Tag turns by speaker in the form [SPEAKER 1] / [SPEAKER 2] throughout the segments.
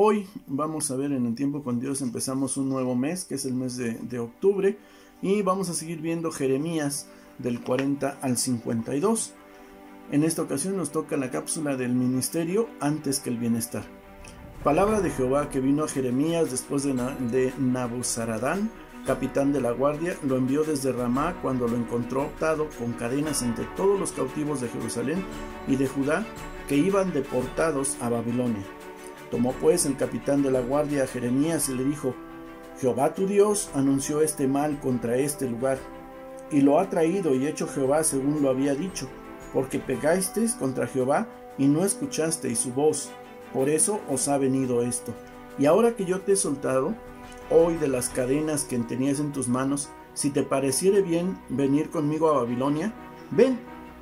[SPEAKER 1] Hoy vamos a ver en el tiempo con Dios, empezamos un nuevo mes, que es el mes de, octubre, y vamos a seguir viendo Jeremías del 40 al 52. En esta ocasión nos toca la cápsula del ministerio antes que el bienestar. Palabra de Jehová que vino a Jeremías después de, de Nabuzaradán, capitán de la guardia, lo envió desde Ramá cuando lo encontró atado con cadenas entre todos los cautivos de Jerusalén y de Judá que iban deportados a Babilonia. Tomó pues el capitán de la guardia a Jeremías y le dijo, Jehová tu Dios anunció este mal contra este lugar, y lo ha traído y hecho Jehová según lo había dicho, porque pegasteis contra Jehová y no escuchasteis su voz, por eso os ha venido esto. Y ahora que yo te he soltado, hoy de las cadenas que tenías en tus manos, si te pareciere bien venir conmigo a Babilonia, ven,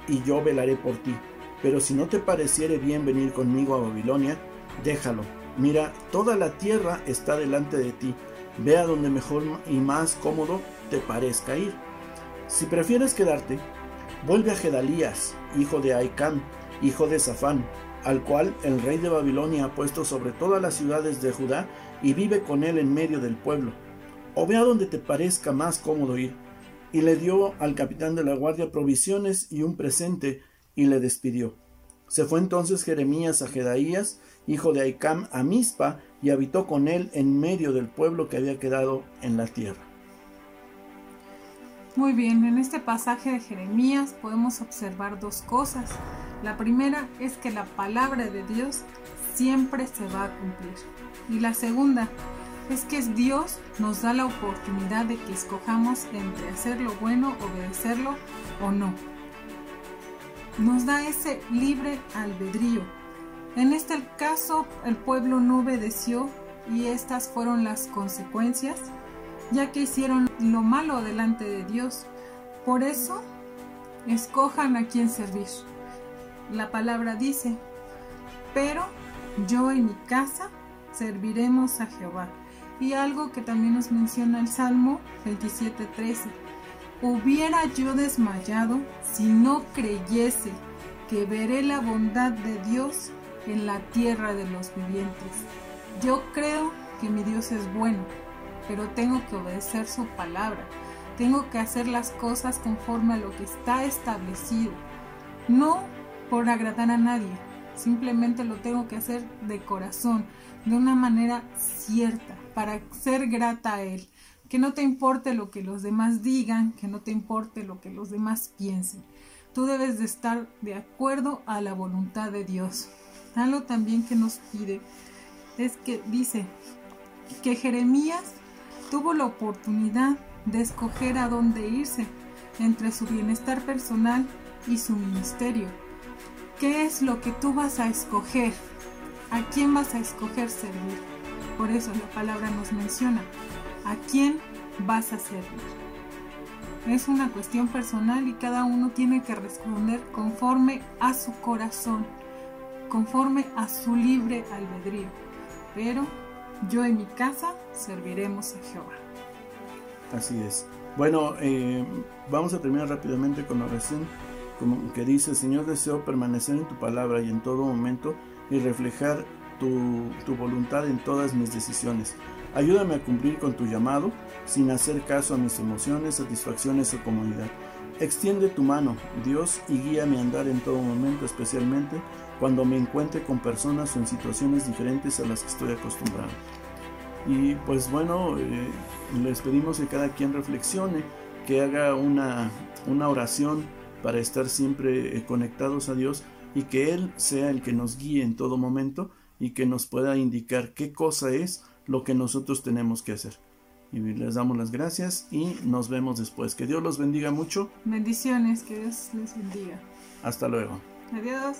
[SPEAKER 1] y yo velaré por ti. Pero si no te pareciere bien venir conmigo a Babilonia, déjalo. Mira, toda la tierra está delante de ti, Ve a donde mejor y más cómodo te parezca ir. Si prefieres quedarte, vuelve a Gedalías, hijo de Aicán, hijo de Safán, al cual el rey de Babilonia ha puesto sobre todas las ciudades de Judá y vive con él en medio del pueblo. O ve a donde te parezca más cómodo ir. Y le dio al capitán de la guardia provisiones y un presente, y le despidió. Se fue entonces Jeremías a Jedaías, hijo de Aicam, a Mispa, y habitó con él en medio del pueblo que había quedado en la tierra.
[SPEAKER 2] Muy bien, en este pasaje de Jeremías podemos observar dos cosas. La primera es que la palabra de Dios siempre se va a cumplir. Y la segunda es que Dios nos da la oportunidad de que escojamos entre hacer lo bueno, obedecerlo o no. Nos da ese libre albedrío en este caso, el pueblo no obedeció y estas fueron las consecuencias, ya que hicieron lo malo delante de Dios. Por eso, escojan a quien servir. La palabra dice, pero yo en mi casa serviremos a Jehová. Y algo que también nos menciona el Salmo 27:13. Hubiera yo desmayado si no creyese que veré la bondad de Dios en la tierra de los vivientes. Yo creo que mi Dios es bueno, pero tengo que obedecer su palabra. Tengo que hacer las cosas conforme a lo que está establecido. No por agradar a nadie, simplemente lo tengo que hacer de corazón, de una manera cierta, para ser grata a Él. Que no te importe lo que los demás digan, que no te importe lo que los demás piensen. Tú debes de estar de acuerdo a la voluntad de Dios. Algo también que nos pide es que dice que Jeremías tuvo la oportunidad de escoger a dónde irse entre su bienestar personal y su ministerio. ¿Qué es lo que tú vas a escoger? ¿A quién vas a escoger servir? Por eso la palabra nos menciona, ¿a quién vas a servir? Es una cuestión personal y cada uno tiene que responder conforme a su corazón conforme a su libre albedrío. Pero yo en mi casa serviremos a Jehová.
[SPEAKER 1] Así es. Bueno, eh, vamos a terminar rápidamente con la oración como que dice, Señor, deseo permanecer en tu palabra y en todo momento y reflejar tu, tu voluntad en todas mis decisiones. Ayúdame a cumplir con tu llamado sin hacer caso a mis emociones, satisfacciones o comodidad. Extiende tu mano, Dios, y guíame a andar en todo momento, especialmente cuando me encuentre con personas o en situaciones diferentes a las que estoy acostumbrado. Y pues bueno, eh, les pedimos que cada quien reflexione, que haga una, una oración para estar siempre eh, conectados a Dios y que Él sea el que nos guíe en todo momento y que nos pueda indicar qué cosa es lo que nosotros tenemos que hacer. Y les damos las gracias y nos vemos después. Que Dios los bendiga mucho.
[SPEAKER 2] Bendiciones, que Dios les bendiga.
[SPEAKER 1] Hasta luego.
[SPEAKER 2] Adiós.